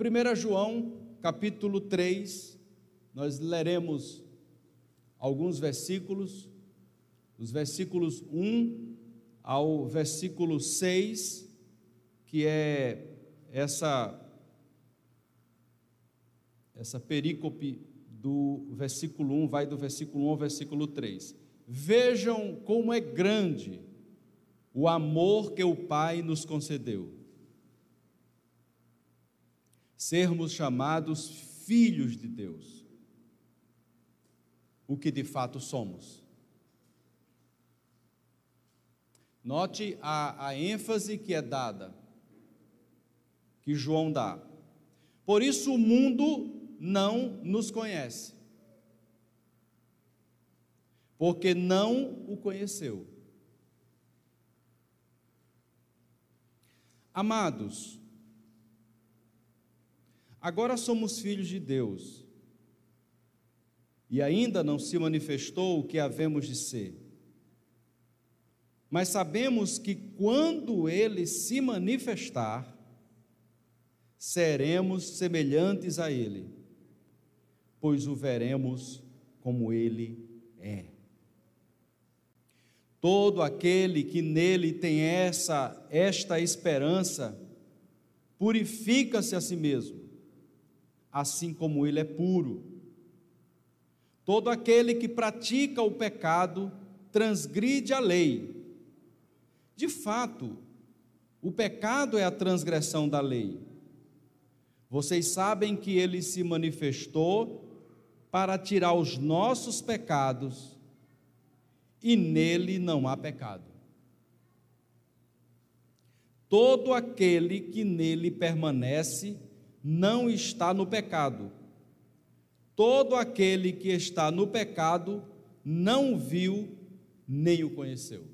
Então, 1 João, capítulo 3, nós leremos alguns versículos, os versículos 1 ao versículo 6, que é essa essa perícope do versículo 1 vai do versículo 1 ao versículo 3. Vejam como é grande o amor que o Pai nos concedeu. Sermos chamados filhos de Deus, o que de fato somos. Note a, a ênfase que é dada, que João dá. Por isso o mundo não nos conhece, porque não o conheceu. Amados, agora somos filhos de Deus, e ainda não se manifestou o que havemos de ser. Mas sabemos que quando ele se manifestar, seremos semelhantes a ele pois o veremos como ele é. Todo aquele que nele tem essa esta esperança purifica-se a si mesmo, assim como ele é puro. Todo aquele que pratica o pecado transgride a lei. De fato, o pecado é a transgressão da lei. Vocês sabem que ele se manifestou para tirar os nossos pecados, e nele não há pecado. Todo aquele que nele permanece não está no pecado. Todo aquele que está no pecado não viu nem o conheceu.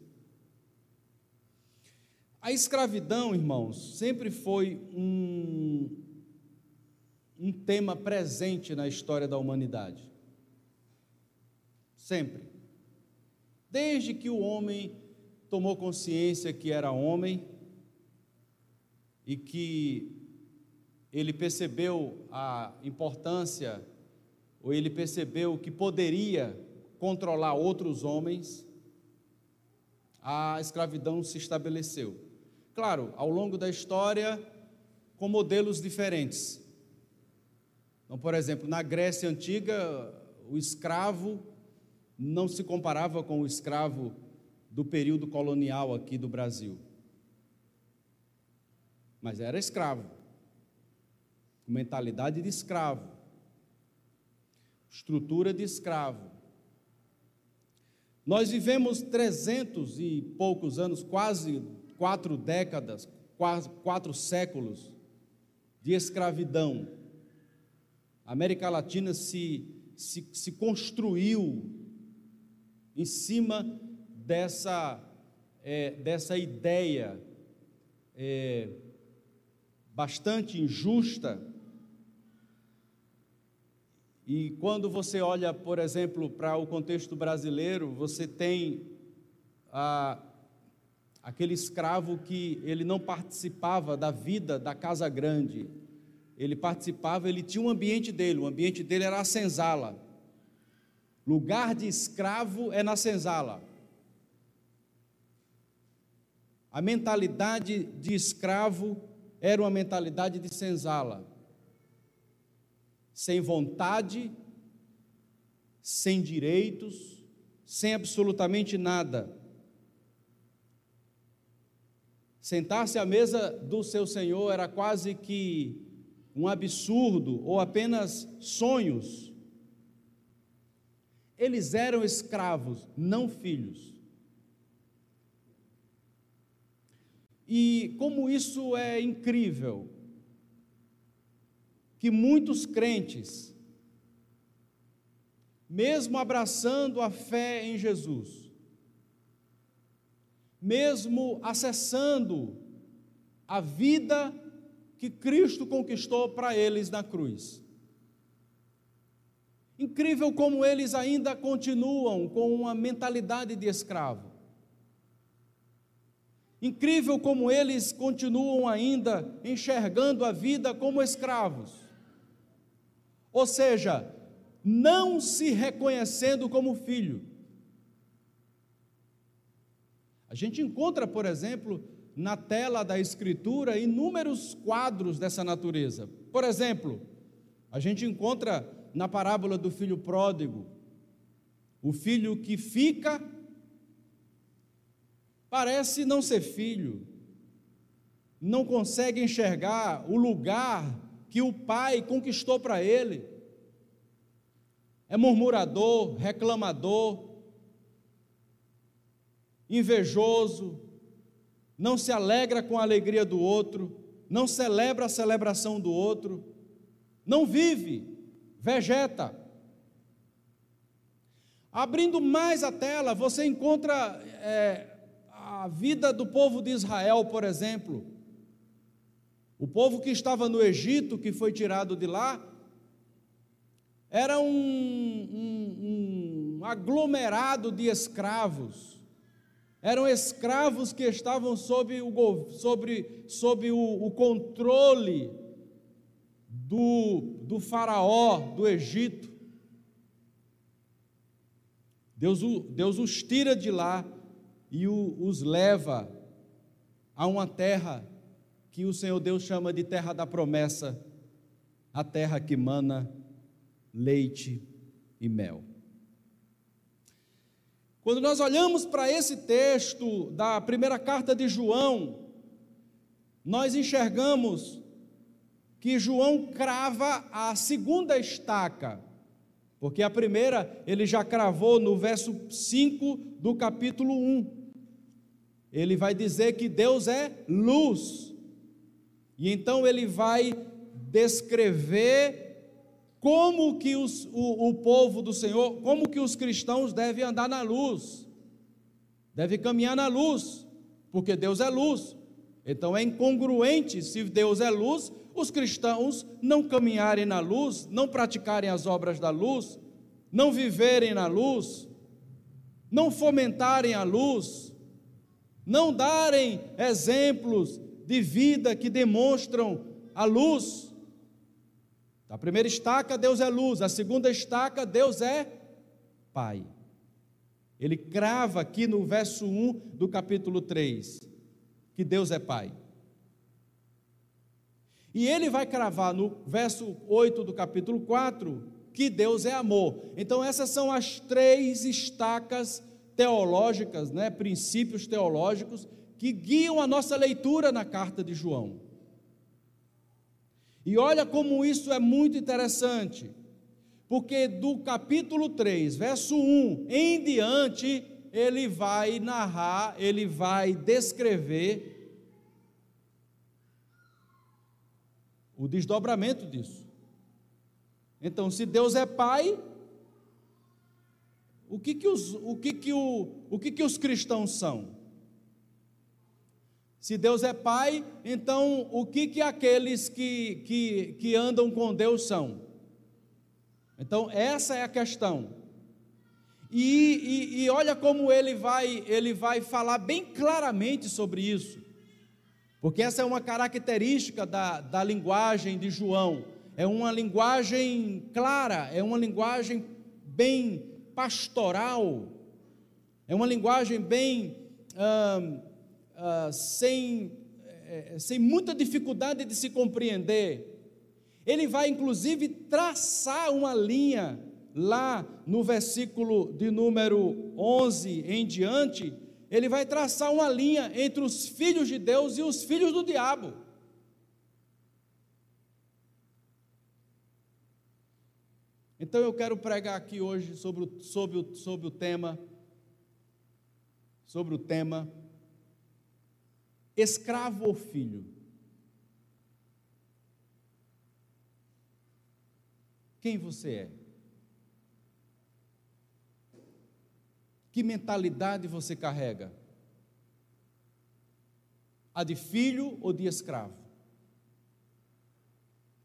A escravidão, irmãos, sempre foi um, um tema presente na história da humanidade. Sempre. Desde que o homem tomou consciência que era homem e que ele percebeu a importância, ou ele percebeu que poderia controlar outros homens, a escravidão se estabeleceu. Claro, ao longo da história, com modelos diferentes. Então, por exemplo, na Grécia antiga, o escravo não se comparava com o escravo do período colonial aqui do Brasil. Mas era escravo, mentalidade de escravo, estrutura de escravo. Nós vivemos trezentos e poucos anos, quase quatro décadas, quase quatro séculos de escravidão. A América Latina se, se, se construiu em cima dessa, é, dessa ideia é, bastante injusta. E quando você olha, por exemplo, para o contexto brasileiro, você tem aquele escravo que ele não participava da vida da casa grande, ele participava, ele tinha um ambiente dele, o ambiente dele era a senzala. Lugar de escravo é na senzala. A mentalidade de escravo era uma mentalidade de senzala. Sem vontade, sem direitos, sem absolutamente nada. Sentar-se à mesa do seu senhor era quase que um absurdo ou apenas sonhos. Eles eram escravos, não filhos. E como isso é incrível, que muitos crentes, mesmo abraçando a fé em Jesus, mesmo acessando a vida que Cristo conquistou para eles na cruz. Incrível como eles ainda continuam com uma mentalidade de escravo. Incrível como eles continuam ainda enxergando a vida como escravos. Ou seja, não se reconhecendo como filho. A gente encontra, por exemplo, na tela da Escritura inúmeros quadros dessa natureza. Por exemplo, a gente encontra na parábola do filho pródigo, o filho que fica parece não ser filho, não consegue enxergar o lugar que o pai conquistou para ele. É murmurador, reclamador, invejoso, não se alegra com a alegria do outro, não celebra a celebração do outro, não vive, vegeta. Abrindo mais a tela, você encontra é, a vida do povo de Israel, por exemplo. O povo que estava no Egito, que foi tirado de lá, era um, um, um aglomerado de escravos. Eram escravos que estavam sob o, sobre, sob o, o controle do, do faraó do Egito. Deus, Deus os tira de lá e o, os leva a uma terra que o Senhor Deus chama de terra da promessa, a terra que mana leite e mel. Quando nós olhamos para esse texto da primeira carta de João, nós enxergamos que João crava a segunda estaca, porque a primeira ele já cravou no verso 5 do capítulo 1 ele vai dizer que Deus é luz. E então ele vai descrever como que os, o, o povo do Senhor, como que os cristãos devem andar na luz, devem caminhar na luz, porque Deus é luz. Então é incongruente se Deus é luz, os cristãos não caminharem na luz, não praticarem as obras da luz, não viverem na luz, não fomentarem a luz, não darem exemplos de vida que demonstram a luz. A primeira estaca, Deus é luz, a segunda estaca, Deus é Pai. Ele crava aqui no verso 1 do capítulo 3 que Deus é Pai. E ele vai cravar no verso 8 do capítulo 4 que Deus é amor. Então, essas são as três estacas teológicas, né, princípios teológicos que guiam a nossa leitura na carta de João. E olha como isso é muito interessante, porque do capítulo 3, verso 1 em diante, ele vai narrar, ele vai descrever o desdobramento disso. Então, se Deus é Pai, o que que os, o que que o, o que que os cristãos são? Se Deus é Pai, então o que que aqueles que, que, que andam com Deus são? Então essa é a questão. E, e, e, olha como ele vai, ele vai falar bem claramente sobre isso, porque essa é uma característica da, da linguagem de João, é uma linguagem clara, é uma linguagem bem pastoral, é uma linguagem bem ah, ah, sem, é, sem muita dificuldade de se compreender. Ele vai inclusive traçar uma linha lá no versículo de número 11 em diante, ele vai traçar uma linha entre os filhos de Deus e os filhos do diabo. Então eu quero pregar aqui hoje sobre o, sobre o, sobre o tema, sobre o tema, escravo ou filho. Quem você é? Que mentalidade você carrega? A de filho ou de escravo?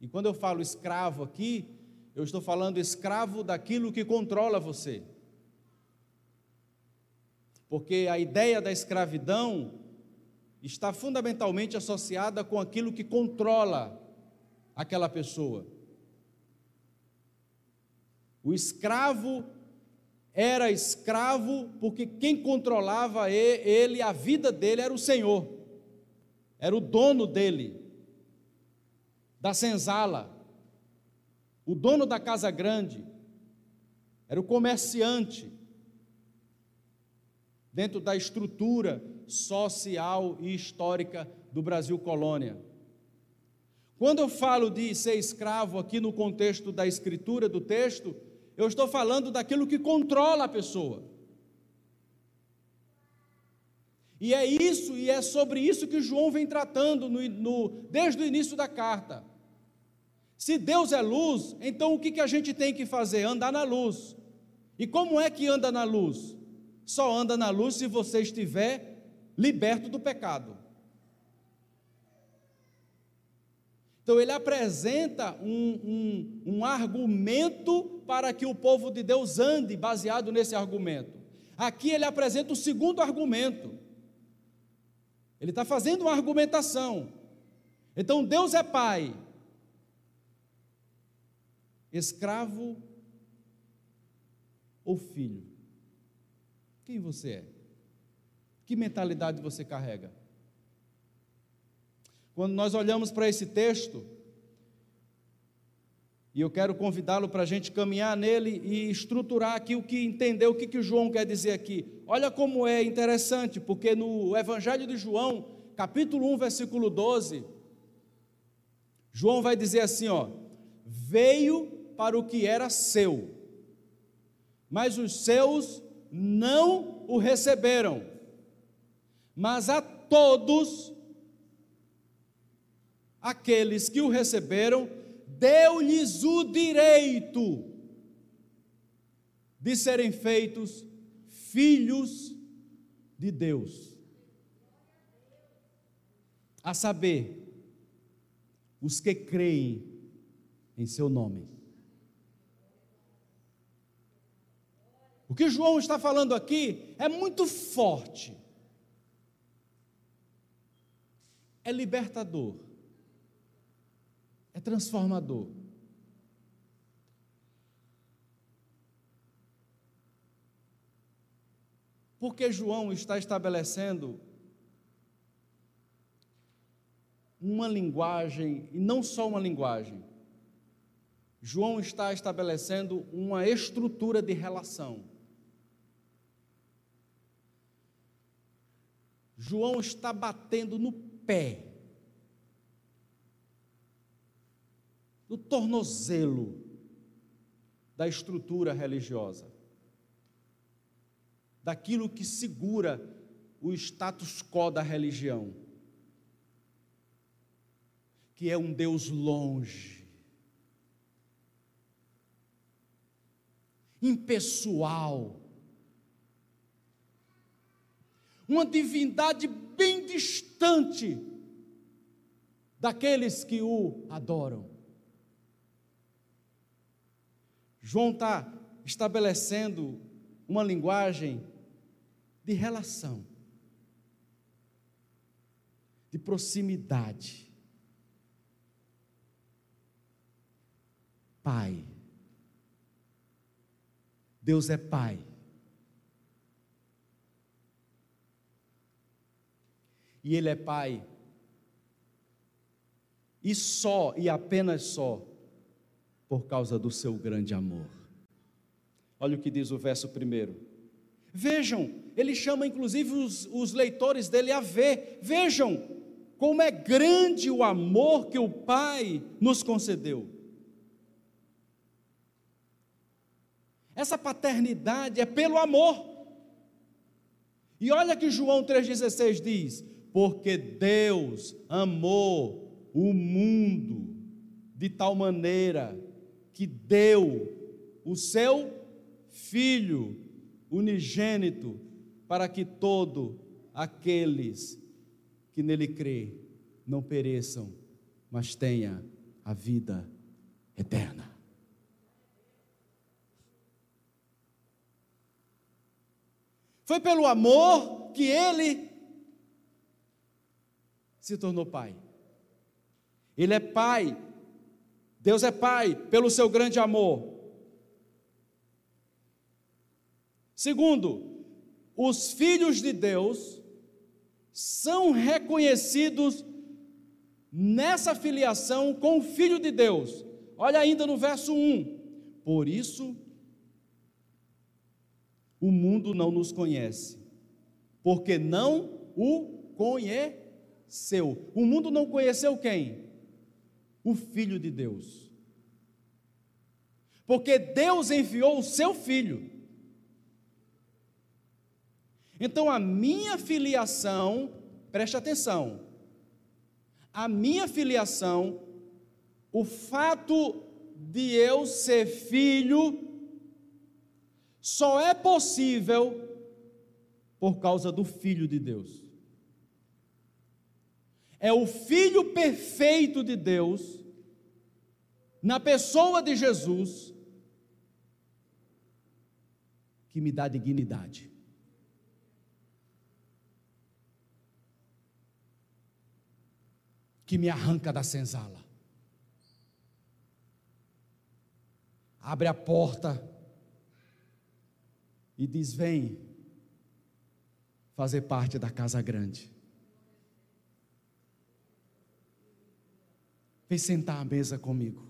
E quando eu falo escravo aqui, eu estou falando escravo daquilo que controla você. Porque a ideia da escravidão está fundamentalmente associada com aquilo que controla aquela pessoa. O escravo era escravo porque quem controlava ele, a vida dele, era o Senhor, era o dono dele, da senzala, o dono da casa grande, era o comerciante, dentro da estrutura social e histórica do Brasil colônia. Quando eu falo de ser escravo aqui no contexto da escritura do texto, eu estou falando daquilo que controla a pessoa. E é isso, e é sobre isso que João vem tratando no, no, desde o início da carta. Se Deus é luz, então o que, que a gente tem que fazer? Andar na luz. E como é que anda na luz? Só anda na luz se você estiver liberto do pecado. Então ele apresenta um, um, um, argumento para que o povo de Deus ande baseado nesse argumento. Aqui ele apresenta o segundo argumento. Ele está fazendo uma argumentação. Então Deus é pai. Escravo ou filho? Quem você é? Que mentalidade você carrega? Quando nós olhamos para esse texto, e eu quero convidá-lo para a gente caminhar nele e estruturar aqui o que entender o que, que João quer dizer aqui. Olha como é interessante, porque no Evangelho de João, capítulo 1, versículo 12, João vai dizer assim: ó, veio para o que era seu, mas os seus não o receberam. Mas a todos aqueles que o receberam, deu-lhes o direito de serem feitos filhos de Deus. A saber, os que creem em seu nome. O que João está falando aqui é muito forte, é libertador é transformador. Porque João está estabelecendo uma linguagem, e não só uma linguagem, João está estabelecendo uma estrutura de relação. João está batendo no pé no tornozelo da estrutura religiosa, daquilo que segura o status quo da religião, que é um Deus longe, impessoal, uma divindade bem distante daqueles que o adoram. João está estabelecendo uma linguagem de relação, de proximidade. Pai. Deus é Pai. E Ele é Pai. E só e apenas só por causa do seu grande amor. Olha o que diz o verso primeiro. Vejam, ele chama inclusive os, os leitores dele a ver. Vejam como é grande o amor que o Pai nos concedeu. Essa paternidade é pelo amor. E olha que João 3,16 diz: Porque Deus amou o mundo de tal maneira que deu o seu Filho unigênito para que todo aqueles que nele crê não pereçam, mas tenha a vida eterna. Foi pelo amor que ele se tornou pai. Ele é pai. Deus é pai pelo seu grande amor. Segundo, os filhos de Deus são reconhecidos nessa filiação com o Filho de Deus. Olha ainda no verso 1. Por isso, o mundo não nos conhece, porque não o conheceu. O mundo não conheceu quem? O Filho de Deus. Porque Deus enviou o seu Filho. Então a minha filiação, preste atenção, a minha filiação, o fato de eu ser filho, só é possível por causa do Filho de Deus. É o Filho perfeito de Deus, na pessoa de Jesus, que me dá dignidade. Que me arranca da senzala. Abre a porta e diz: Vem fazer parte da casa grande. Vem sentar à mesa comigo.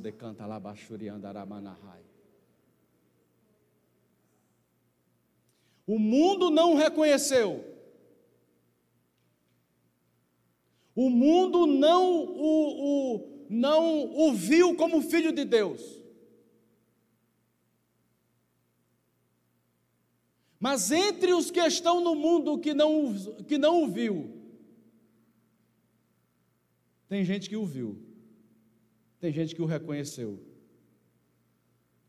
Decanta. O mundo não reconheceu. O mundo não o, o, não o viu como filho de Deus. Mas entre os que estão no mundo que não, que não o viu, tem gente que o viu, tem gente que o reconheceu,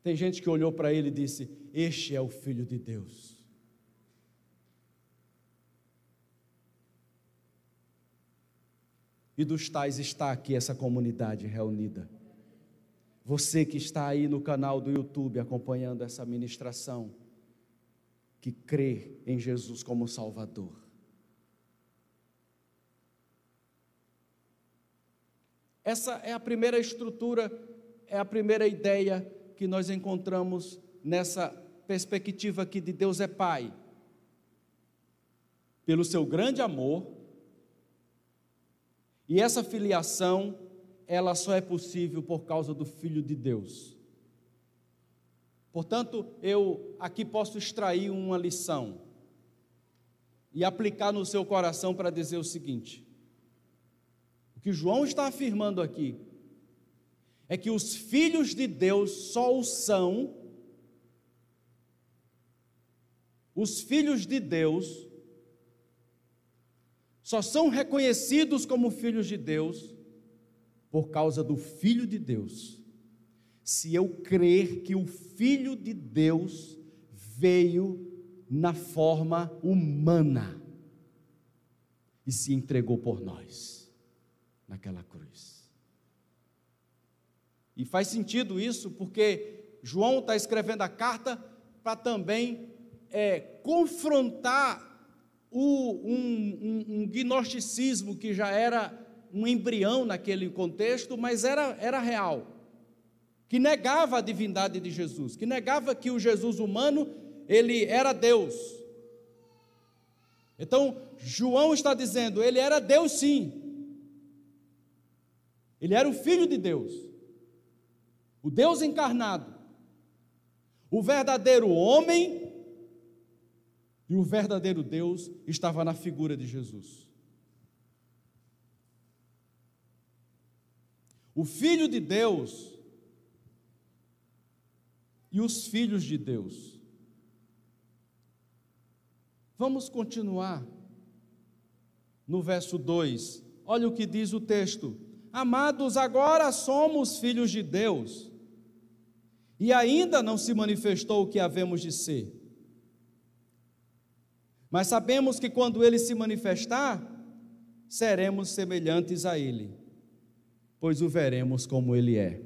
tem gente que olhou para ele e disse: Este é o Filho de Deus. E dos tais está aqui essa comunidade reunida. Você que está aí no canal do YouTube acompanhando essa ministração que crê em Jesus como Salvador. Essa é a primeira estrutura, é a primeira ideia que nós encontramos nessa perspectiva aqui de Deus é Pai. Pelo seu grande amor, e essa filiação, ela só é possível por causa do Filho de Deus. Portanto, eu aqui posso extrair uma lição e aplicar no seu coração para dizer o seguinte: que João está afirmando aqui é que os filhos de Deus só o são, os filhos de Deus só são reconhecidos como filhos de Deus por causa do Filho de Deus. Se eu crer que o Filho de Deus veio na forma humana e se entregou por nós naquela cruz. E faz sentido isso porque João está escrevendo a carta para também é, confrontar o, um, um, um gnosticismo que já era um embrião naquele contexto, mas era, era real que negava a divindade de Jesus, que negava que o Jesus humano, ele era Deus. Então, João está dizendo, ele era Deus sim. Ele era o filho de Deus. O Deus encarnado. O verdadeiro homem e o verdadeiro Deus estava na figura de Jesus. O filho de Deus e os filhos de Deus. Vamos continuar no verso 2. Olha o que diz o texto: Amados, agora somos filhos de Deus, e ainda não se manifestou o que havemos de ser. Mas sabemos que quando ele se manifestar, seremos semelhantes a ele, pois o veremos como ele é.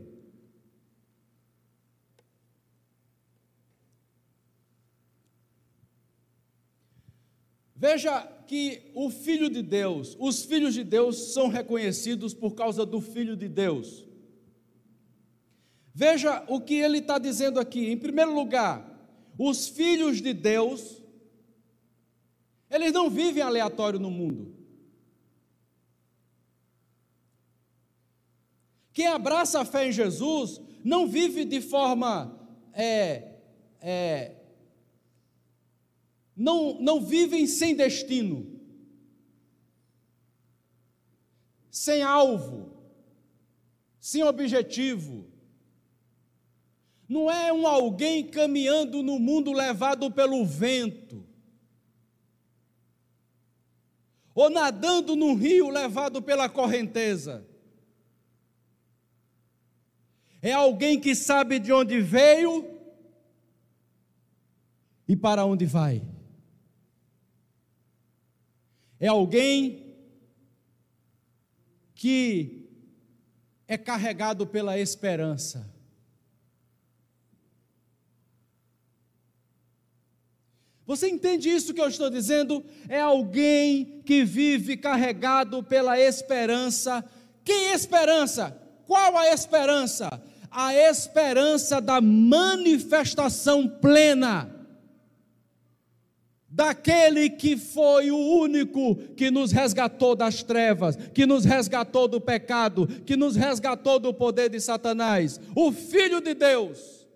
Veja que o Filho de Deus, os filhos de Deus são reconhecidos por causa do Filho de Deus. Veja o que ele está dizendo aqui. Em primeiro lugar, os filhos de Deus, eles não vivem aleatório no mundo. Quem abraça a fé em Jesus não vive de forma é, é, não, não vivem sem destino, sem alvo, sem objetivo. Não é um alguém caminhando no mundo levado pelo vento, ou nadando num rio levado pela correnteza. É alguém que sabe de onde veio e para onde vai é alguém que é carregado pela esperança. Você entende isso que eu estou dizendo? É alguém que vive carregado pela esperança. Que esperança? Qual a esperança? A esperança da manifestação plena daquele que foi o único que nos resgatou das trevas, que nos resgatou do pecado, que nos resgatou do poder de Satanás, o Filho de Deus.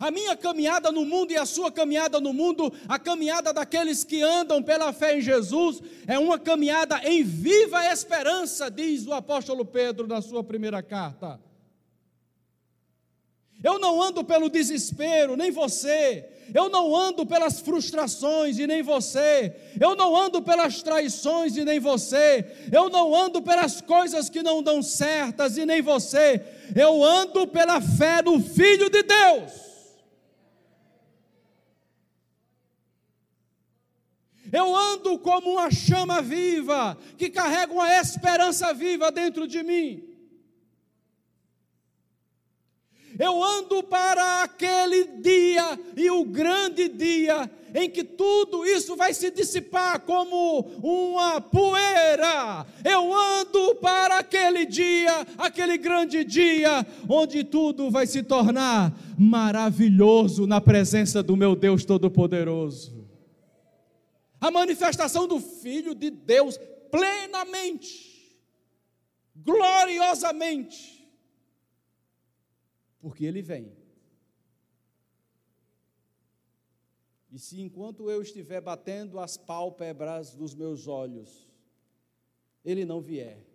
A minha caminhada no mundo e a sua caminhada no mundo, a caminhada daqueles que andam pela fé em Jesus, é uma caminhada em viva esperança, diz o apóstolo Pedro na sua primeira carta. Eu não ando pelo desespero, nem você. Eu não ando pelas frustrações e nem você. Eu não ando pelas traições e nem você. Eu não ando pelas coisas que não dão certas e nem você. Eu ando pela fé no Filho de Deus. Eu ando como uma chama viva que carrega uma esperança viva dentro de mim. Eu ando para aquele dia e o grande dia em que tudo isso vai se dissipar como uma poeira. Eu ando para aquele dia, aquele grande dia, onde tudo vai se tornar maravilhoso na presença do meu Deus Todo-Poderoso. A manifestação do Filho de Deus plenamente, gloriosamente porque ele vem. E se enquanto eu estiver batendo as pálpebras dos meus olhos, ele não vier,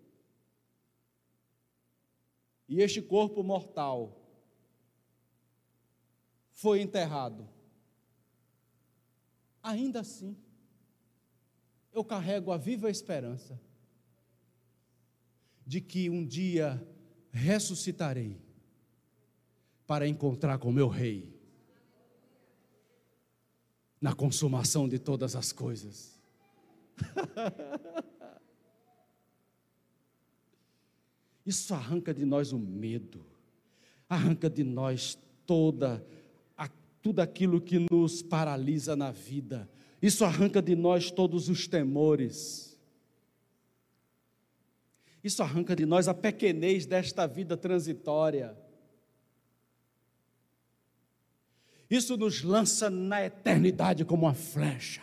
e este corpo mortal foi enterrado, ainda assim, eu carrego a viva esperança de que um dia ressuscitarei para encontrar com meu rei na consumação de todas as coisas. Isso arranca de nós o medo, arranca de nós toda a, tudo aquilo que nos paralisa na vida. Isso arranca de nós todos os temores. Isso arranca de nós a pequenez desta vida transitória. Isso nos lança na eternidade como uma flecha.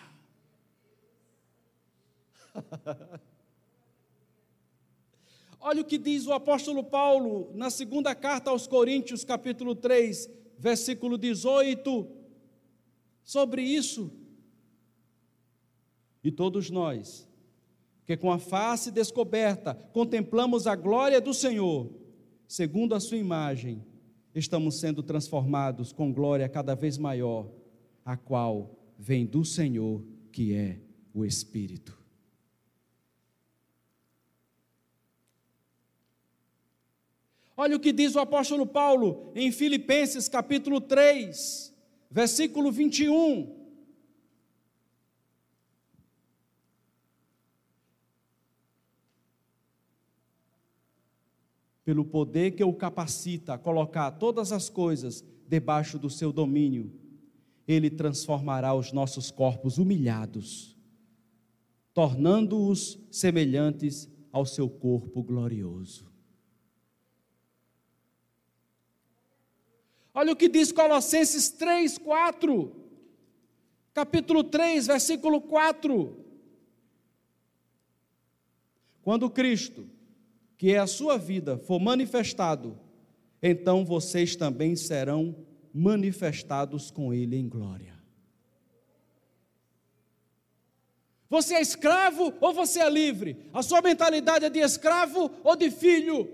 Olha o que diz o apóstolo Paulo na segunda carta aos Coríntios, capítulo 3, versículo 18, sobre isso. E todos nós, que com a face descoberta contemplamos a glória do Senhor, segundo a sua imagem, estamos sendo transformados com glória cada vez maior, a qual vem do Senhor, que é o Espírito. Olha o que diz o apóstolo Paulo em Filipenses capítulo 3, versículo 21. Pelo poder que o capacita a colocar todas as coisas debaixo do seu domínio. Ele transformará os nossos corpos humilhados, tornando-os semelhantes ao seu corpo glorioso. Olha o que diz Colossenses 3, 4. Capítulo 3, versículo 4. Quando Cristo, que é a sua vida, for manifestado, então vocês também serão manifestados com Ele em glória. Você é escravo ou você é livre? A sua mentalidade é de escravo ou de filho?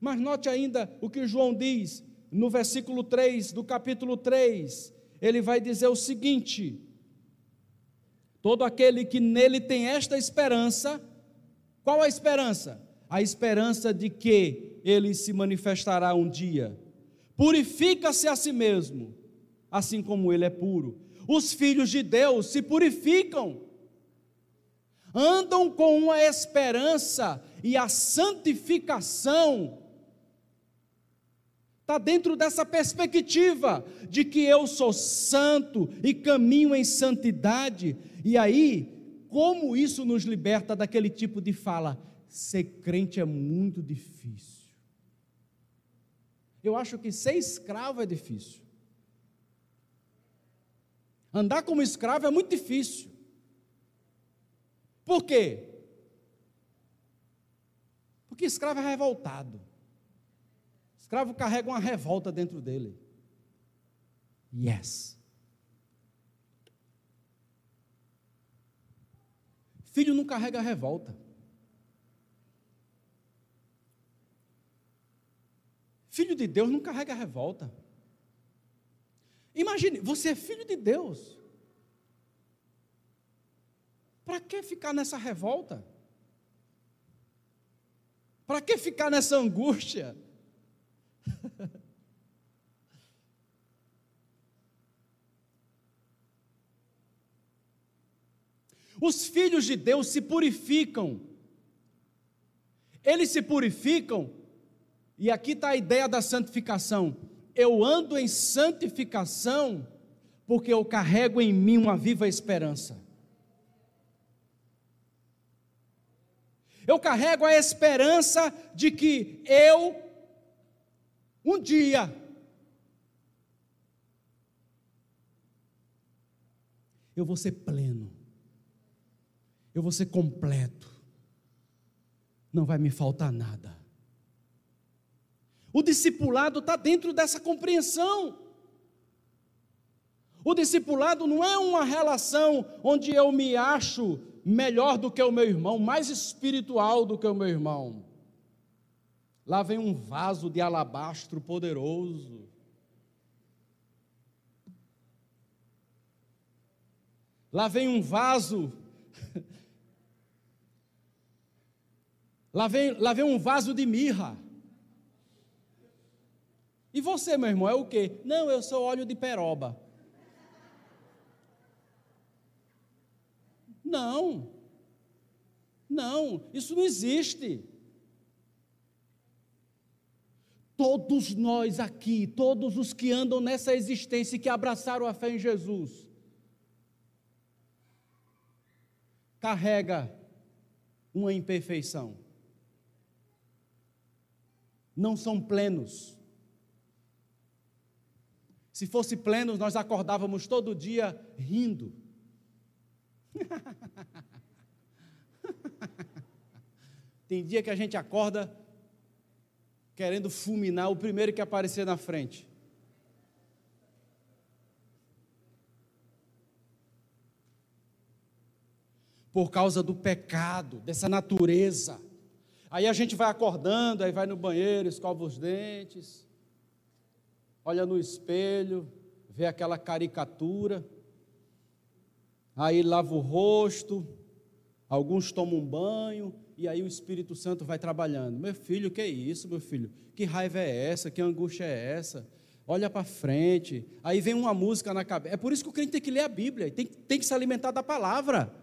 Mas note ainda o que João diz no versículo 3 do capítulo 3. Ele vai dizer o seguinte: Todo aquele que nele tem esta esperança, qual a esperança? A esperança de que ele se manifestará um dia. Purifica-se a si mesmo, assim como ele é puro. Os filhos de Deus se purificam, andam com uma esperança e a santificação está dentro dessa perspectiva de que eu sou santo e caminho em santidade. E aí, como isso nos liberta daquele tipo de fala? Ser crente é muito difícil. Eu acho que ser escravo é difícil. Andar como escravo é muito difícil. Por quê? Porque escravo é revoltado escravo carrega uma revolta dentro dele. Yes. Filho não carrega revolta. Filho de Deus não carrega revolta. Imagine, você é filho de Deus. Para que ficar nessa revolta? Para que ficar nessa angústia? Os filhos de Deus se purificam. Eles se purificam, e aqui está a ideia da santificação. Eu ando em santificação porque eu carrego em mim uma viva esperança. Eu carrego a esperança de que eu um dia, eu vou ser pleno, eu vou ser completo, não vai me faltar nada. O discipulado está dentro dessa compreensão. O discipulado não é uma relação onde eu me acho melhor do que o meu irmão, mais espiritual do que o meu irmão. Lá vem um vaso de alabastro poderoso. Lá vem um vaso. Lá vem, lá vem um vaso de mirra. E você, meu irmão, é o quê? Não, eu sou óleo de peroba. Não. Não, isso não existe. Todos nós aqui, todos os que andam nessa existência e que abraçaram a fé em Jesus, carrega uma imperfeição. Não são plenos. Se fosse plenos, nós acordávamos todo dia rindo. Tem dia que a gente acorda querendo fulminar o primeiro que aparecer na frente. Por causa do pecado, dessa natureza. Aí a gente vai acordando, aí vai no banheiro, escova os dentes, olha no espelho, vê aquela caricatura, aí lava o rosto, alguns tomam um banho, e aí o Espírito Santo vai trabalhando. Meu filho, que é isso, meu filho? Que raiva é essa? Que angústia é essa? Olha para frente. Aí vem uma música na cabeça. É por isso que o crente tem que ler a Bíblia, tem, tem que se alimentar da palavra.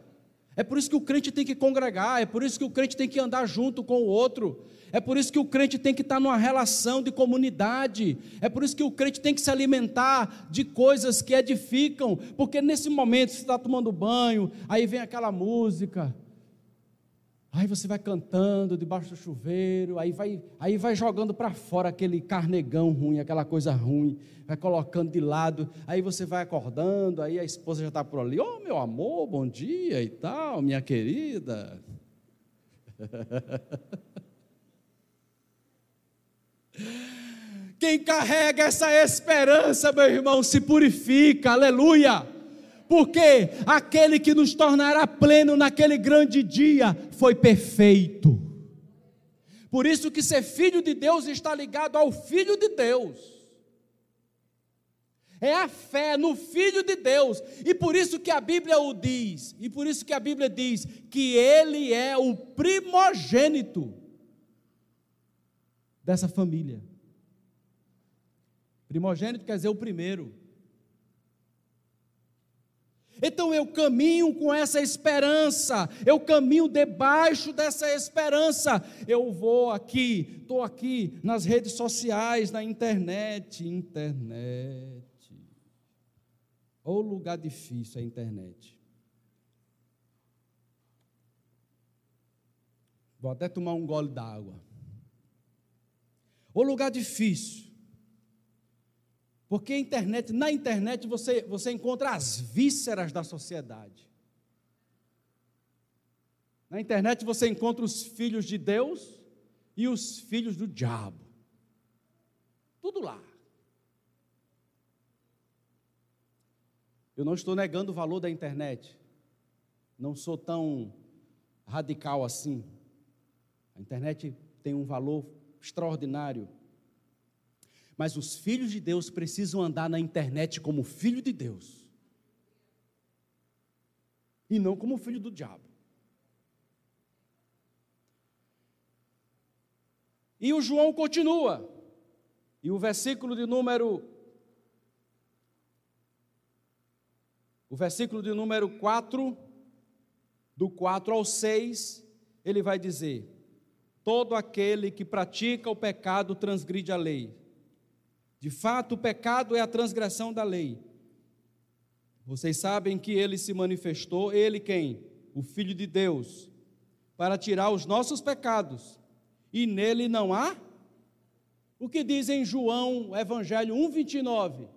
É por isso que o crente tem que congregar, é por isso que o crente tem que andar junto com o outro, é por isso que o crente tem que estar numa relação de comunidade, é por isso que o crente tem que se alimentar de coisas que edificam, porque nesse momento você está tomando banho, aí vem aquela música, Aí você vai cantando debaixo do chuveiro, aí vai, aí vai jogando para fora aquele carnegão ruim, aquela coisa ruim, vai colocando de lado, aí você vai acordando, aí a esposa já está por ali, ô oh, meu amor, bom dia e tal, minha querida. Quem carrega essa esperança, meu irmão, se purifica, aleluia porque aquele que nos tornará pleno naquele grande dia foi perfeito. Por isso que ser filho de Deus está ligado ao filho de Deus. É a fé no filho de Deus. E por isso que a Bíblia o diz, e por isso que a Bíblia diz que ele é o primogênito dessa família. Primogênito quer dizer o primeiro. Então eu caminho com essa esperança, eu caminho debaixo dessa esperança. Eu vou aqui, estou aqui nas redes sociais, na internet. Internet. Ou lugar difícil a internet. Vou até tomar um gole d'água. Ou lugar difícil. Porque internet, na internet você, você encontra as vísceras da sociedade. Na internet você encontra os filhos de Deus e os filhos do diabo. Tudo lá. Eu não estou negando o valor da internet. Não sou tão radical assim. A internet tem um valor extraordinário. Mas os filhos de Deus precisam andar na internet como filho de Deus. E não como filho do diabo. E o João continua. E o versículo de número O versículo de número 4, do 4 ao 6, ele vai dizer: Todo aquele que pratica o pecado transgride a lei de fato, o pecado é a transgressão da lei. Vocês sabem que ele se manifestou, ele quem? O Filho de Deus, para tirar os nossos pecados, e nele não há. O que diz em João, Evangelho 1,29?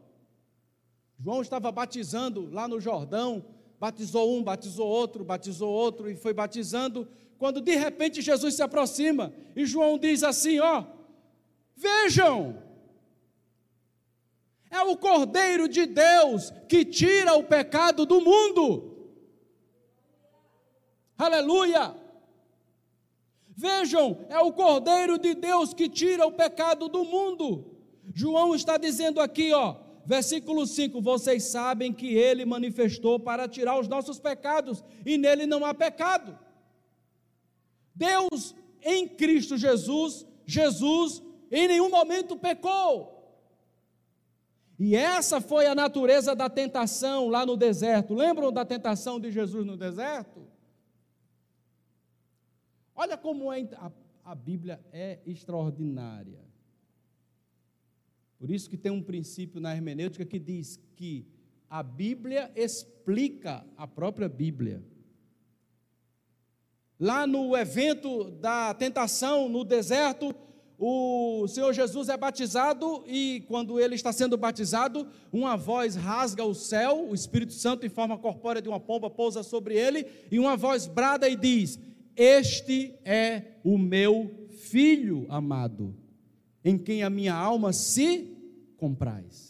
João estava batizando lá no Jordão, batizou um, batizou outro, batizou outro e foi batizando, quando de repente Jesus se aproxima e João diz assim: Ó, vejam, é o Cordeiro de Deus que tira o pecado do mundo. Aleluia! Vejam, é o Cordeiro de Deus que tira o pecado do mundo. João está dizendo aqui, ó, versículo 5: Vocês sabem que ele manifestou para tirar os nossos pecados, e nele não há pecado. Deus em Cristo Jesus, Jesus em nenhum momento pecou. E essa foi a natureza da tentação lá no deserto. Lembram da tentação de Jesus no deserto? Olha como é, a, a Bíblia é extraordinária. Por isso que tem um princípio na hermenêutica que diz que a Bíblia explica a própria Bíblia. Lá no evento da tentação no deserto, o Senhor Jesus é batizado e quando ele está sendo batizado, uma voz rasga o céu, o Espírito Santo em forma corpórea de uma pomba pousa sobre ele e uma voz brada e diz: "Este é o meu filho amado, em quem a minha alma se compraz."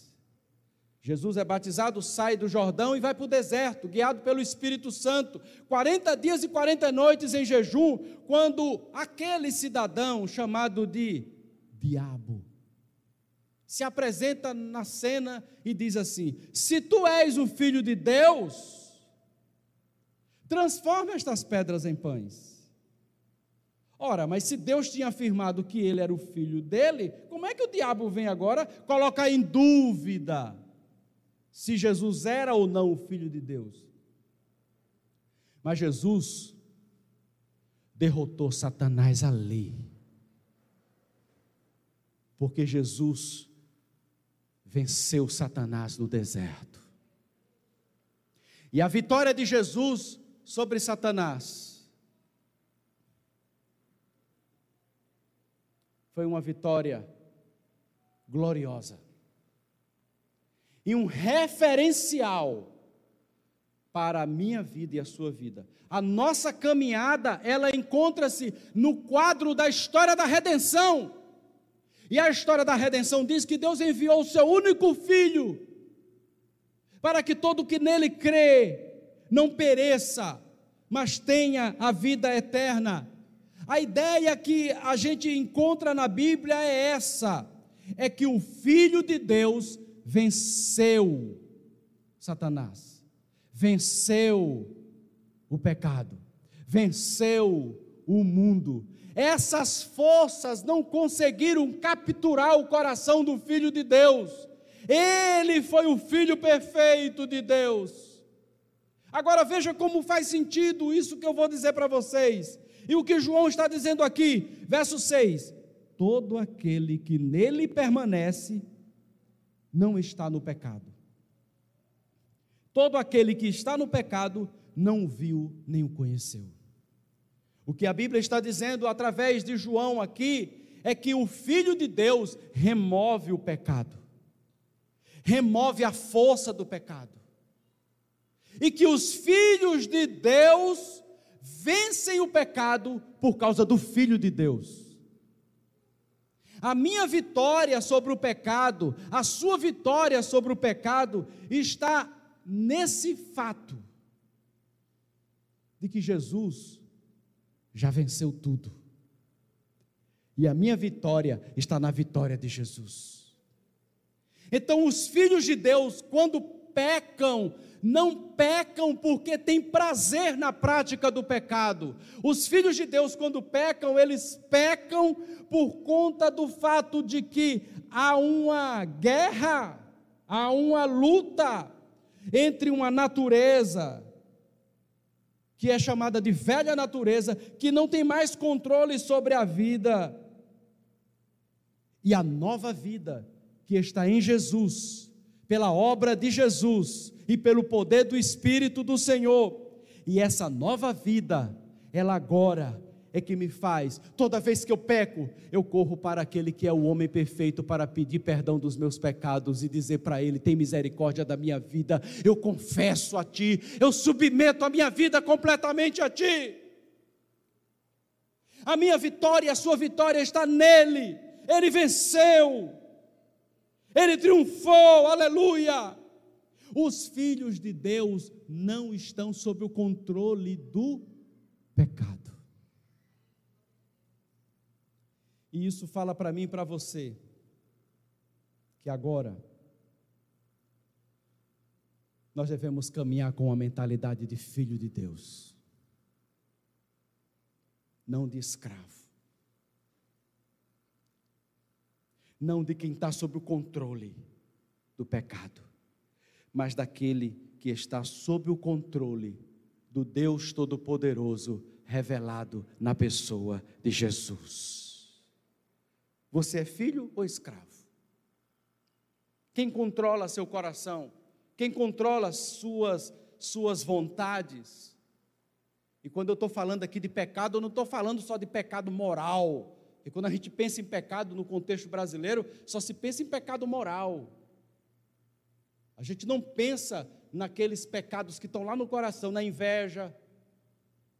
Jesus é batizado, sai do Jordão e vai para o deserto, guiado pelo Espírito Santo, 40 dias e 40 noites em jejum, quando aquele cidadão chamado de diabo se apresenta na cena e diz assim: Se tu és o filho de Deus, transforma estas pedras em pães. Ora, mas se Deus tinha afirmado que ele era o filho dele, como é que o diabo vem agora colocar em dúvida? Se Jesus era ou não o Filho de Deus. Mas Jesus derrotou Satanás ali. Porque Jesus venceu Satanás no deserto. E a vitória de Jesus sobre Satanás foi uma vitória gloriosa e um referencial para a minha vida e a sua vida. A nossa caminhada, ela encontra-se no quadro da história da redenção. E a história da redenção diz que Deus enviou o seu único filho para que todo que nele crê não pereça, mas tenha a vida eterna. A ideia que a gente encontra na Bíblia é essa: é que o Filho de Deus venceu Satanás, venceu o pecado, venceu o mundo. Essas forças não conseguiram capturar o coração do Filho de Deus. Ele foi o Filho perfeito de Deus. Agora veja como faz sentido isso que eu vou dizer para vocês. E o que João está dizendo aqui, verso 6: Todo aquele que nele permanece não está no pecado. Todo aquele que está no pecado não o viu nem o conheceu. O que a Bíblia está dizendo através de João aqui é que o Filho de Deus remove o pecado, remove a força do pecado, e que os filhos de Deus vencem o pecado por causa do Filho de Deus. A minha vitória sobre o pecado, a sua vitória sobre o pecado, está nesse fato de que Jesus já venceu tudo. E a minha vitória está na vitória de Jesus. Então, os filhos de Deus, quando pecam, não pecam porque têm prazer na prática do pecado. Os filhos de Deus, quando pecam, eles pecam por conta do fato de que há uma guerra, há uma luta entre uma natureza que é chamada de velha natureza, que não tem mais controle sobre a vida, e a nova vida que está em Jesus, pela obra de Jesus e pelo poder do Espírito do Senhor. E essa nova vida, ela agora é que me faz. Toda vez que eu peco, eu corro para aquele que é o homem perfeito para pedir perdão dos meus pecados e dizer para ele: tem misericórdia da minha vida. Eu confesso a ti, eu submeto a minha vida completamente a ti. A minha vitória, a sua vitória está nele. Ele venceu. Ele triunfou. Aleluia. Os filhos de Deus não estão sob o controle do pecado. E isso fala para mim e para você que agora nós devemos caminhar com a mentalidade de filho de Deus, não de escravo, não de quem está sob o controle do pecado, mas daquele que está sob o controle do Deus Todo-Poderoso revelado na pessoa de Jesus. Você é filho ou escravo? Quem controla seu coração? Quem controla suas, suas vontades? E quando eu estou falando aqui de pecado, eu não estou falando só de pecado moral. E quando a gente pensa em pecado no contexto brasileiro, só se pensa em pecado moral. A gente não pensa naqueles pecados que estão lá no coração, na inveja,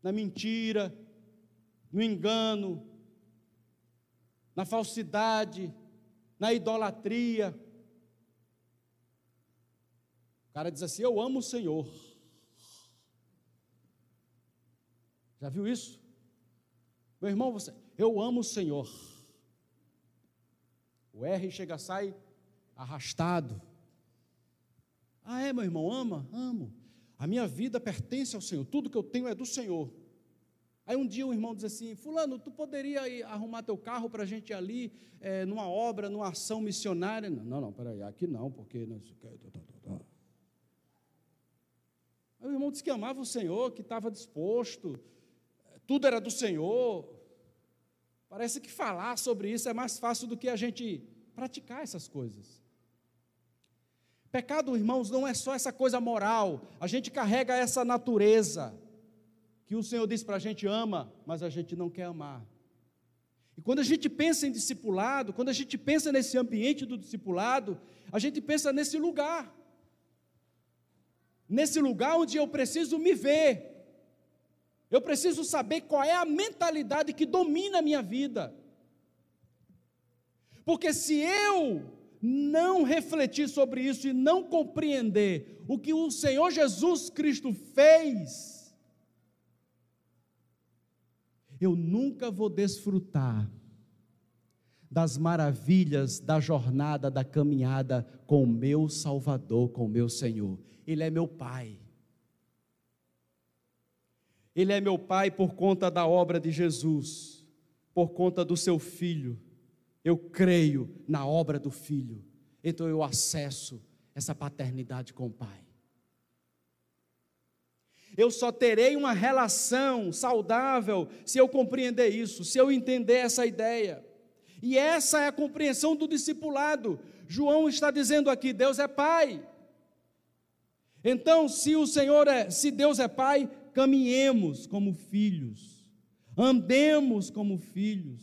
na mentira, no engano, na falsidade, na idolatria. O cara diz assim: Eu amo o Senhor. Já viu isso? Meu irmão, você, eu amo o Senhor. O R chega, sai arrastado. Ah, é, meu irmão, ama? Amo. A minha vida pertence ao Senhor, tudo que eu tenho é do Senhor. Aí um dia um irmão diz assim: Fulano, tu poderia ir arrumar teu carro para a gente ir ali, é, numa obra, numa ação missionária? Não, não, peraí, aqui não, porque. Não, O irmão disse que amava o Senhor, que estava disposto, tudo era do Senhor. Parece que falar sobre isso é mais fácil do que a gente praticar essas coisas. Pecado, irmãos, não é só essa coisa moral, a gente carrega essa natureza que o Senhor diz para a gente ama, mas a gente não quer amar. E quando a gente pensa em discipulado, quando a gente pensa nesse ambiente do discipulado, a gente pensa nesse lugar. Nesse lugar onde eu preciso me ver. Eu preciso saber qual é a mentalidade que domina a minha vida. Porque se eu não refletir sobre isso e não compreender o que o Senhor Jesus Cristo fez, eu nunca vou desfrutar das maravilhas da jornada, da caminhada com o meu Salvador, com o meu Senhor. Ele é meu Pai. Ele é meu Pai por conta da obra de Jesus, por conta do seu Filho eu creio na obra do Filho, então eu acesso essa paternidade com o Pai. Eu só terei uma relação saudável se eu compreender isso, se eu entender essa ideia. E essa é a compreensão do discipulado. João está dizendo aqui: Deus é Pai. Então, se o Senhor é, se Deus é Pai, caminhemos como filhos, andemos como filhos.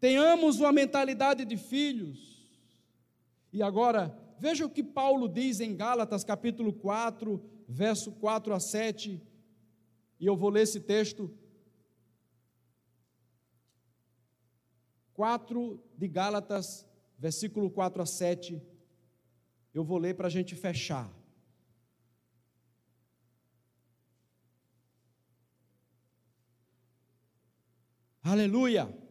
Tenhamos uma mentalidade de filhos. E agora, veja o que Paulo diz em Gálatas, capítulo 4, verso 4 a 7. E eu vou ler esse texto. 4 de Gálatas, versículo 4 a 7. Eu vou ler para a gente fechar. Aleluia!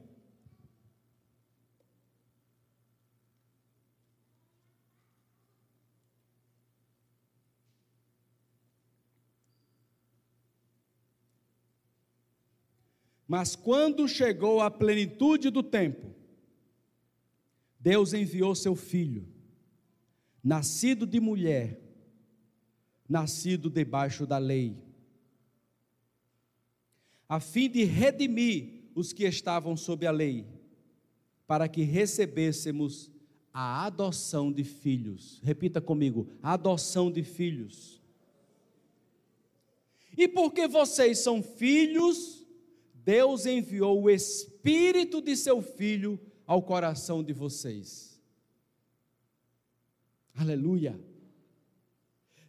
Mas quando chegou a plenitude do tempo, Deus enviou seu filho, nascido de mulher, nascido debaixo da lei, a fim de redimir os que estavam sob a lei, para que recebêssemos a adoção de filhos. Repita comigo: adoção de filhos. E porque vocês são filhos, Deus enviou o Espírito de seu Filho ao coração de vocês. Aleluia.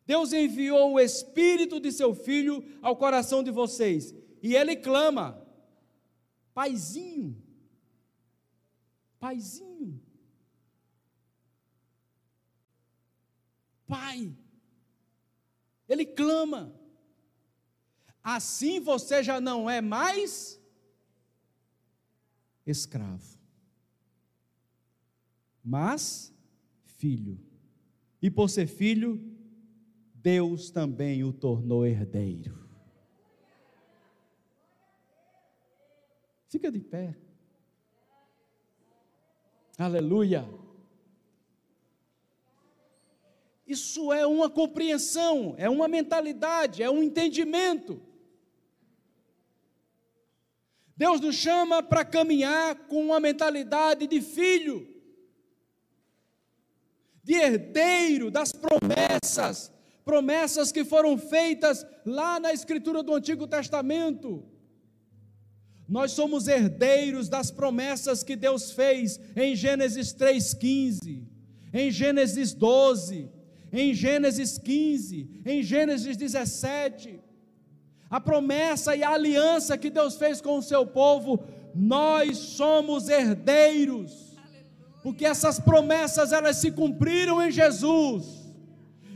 Deus enviou o Espírito de seu Filho ao coração de vocês. E ele clama: Paizinho, Paizinho, Pai. Ele clama assim você já não é mais escravo, mas filho. E por ser filho, Deus também o tornou herdeiro. Fica de pé. Aleluia. Isso é uma compreensão, é uma mentalidade, é um entendimento. Deus nos chama para caminhar com uma mentalidade de filho, de herdeiro das promessas, promessas que foram feitas lá na Escritura do Antigo Testamento. Nós somos herdeiros das promessas que Deus fez em Gênesis 3,15, em Gênesis 12, em Gênesis 15, em Gênesis 17 a promessa e a aliança que Deus fez com o seu povo, nós somos herdeiros. Porque essas promessas elas se cumpriram em Jesus.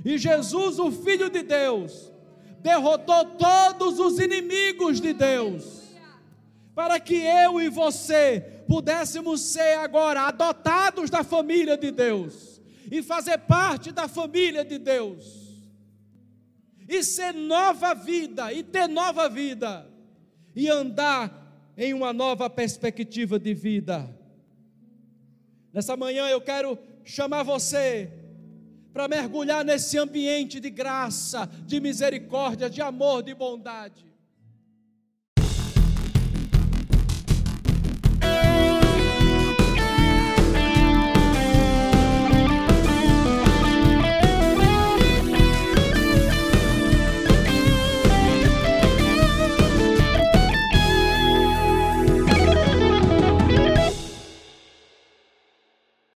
E Jesus, o filho de Deus, derrotou todos os inimigos de Deus. Para que eu e você pudéssemos ser agora adotados da família de Deus e fazer parte da família de Deus e ser nova vida, e ter nova vida, e andar em uma nova perspectiva de vida. Nessa manhã eu quero chamar você para mergulhar nesse ambiente de graça, de misericórdia, de amor, de bondade.